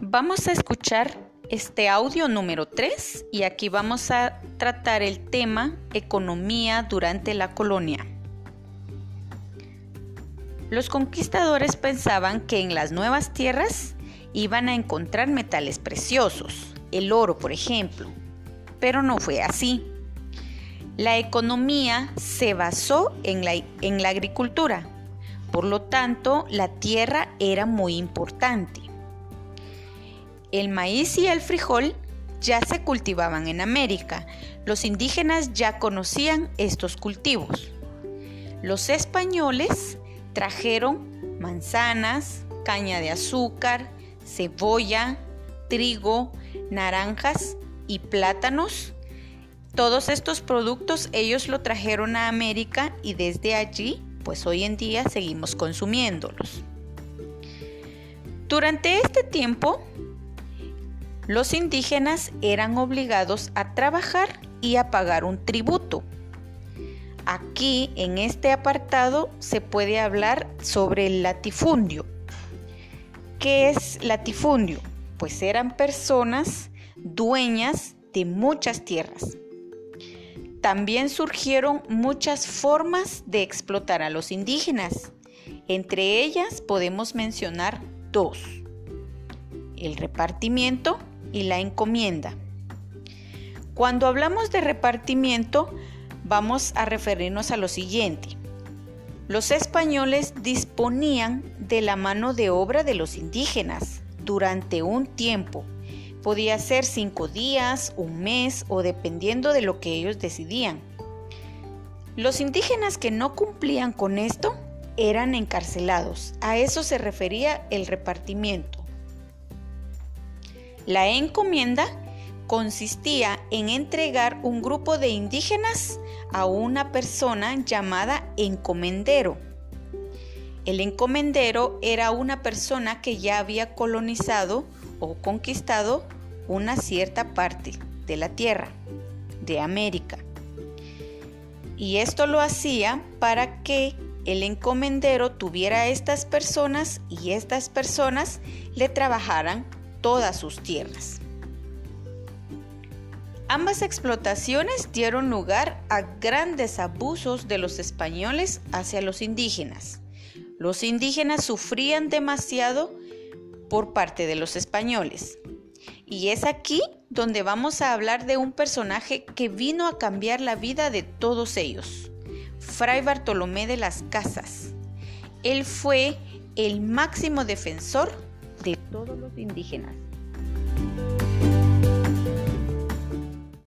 Vamos a escuchar este audio número 3 y aquí vamos a tratar el tema economía durante la colonia. Los conquistadores pensaban que en las nuevas tierras iban a encontrar metales preciosos, el oro por ejemplo, pero no fue así. La economía se basó en la, en la agricultura, por lo tanto la tierra era muy importante. El maíz y el frijol ya se cultivaban en América. Los indígenas ya conocían estos cultivos. Los españoles trajeron manzanas, caña de azúcar, cebolla, trigo, naranjas y plátanos. Todos estos productos ellos lo trajeron a América y desde allí, pues hoy en día seguimos consumiéndolos. Durante este tiempo, los indígenas eran obligados a trabajar y a pagar un tributo. Aquí en este apartado se puede hablar sobre el latifundio. ¿Qué es latifundio? Pues eran personas dueñas de muchas tierras. También surgieron muchas formas de explotar a los indígenas. Entre ellas podemos mencionar dos. El repartimiento y la encomienda. Cuando hablamos de repartimiento, vamos a referirnos a lo siguiente. Los españoles disponían de la mano de obra de los indígenas durante un tiempo. Podía ser cinco días, un mes o dependiendo de lo que ellos decidían. Los indígenas que no cumplían con esto eran encarcelados. A eso se refería el repartimiento. La encomienda consistía en entregar un grupo de indígenas a una persona llamada encomendero. El encomendero era una persona que ya había colonizado o conquistado una cierta parte de la tierra, de América. Y esto lo hacía para que el encomendero tuviera a estas personas y estas personas le trabajaran todas sus tierras. Ambas explotaciones dieron lugar a grandes abusos de los españoles hacia los indígenas. Los indígenas sufrían demasiado por parte de los españoles. Y es aquí donde vamos a hablar de un personaje que vino a cambiar la vida de todos ellos, Fray Bartolomé de las Casas. Él fue el máximo defensor de todos los indígenas.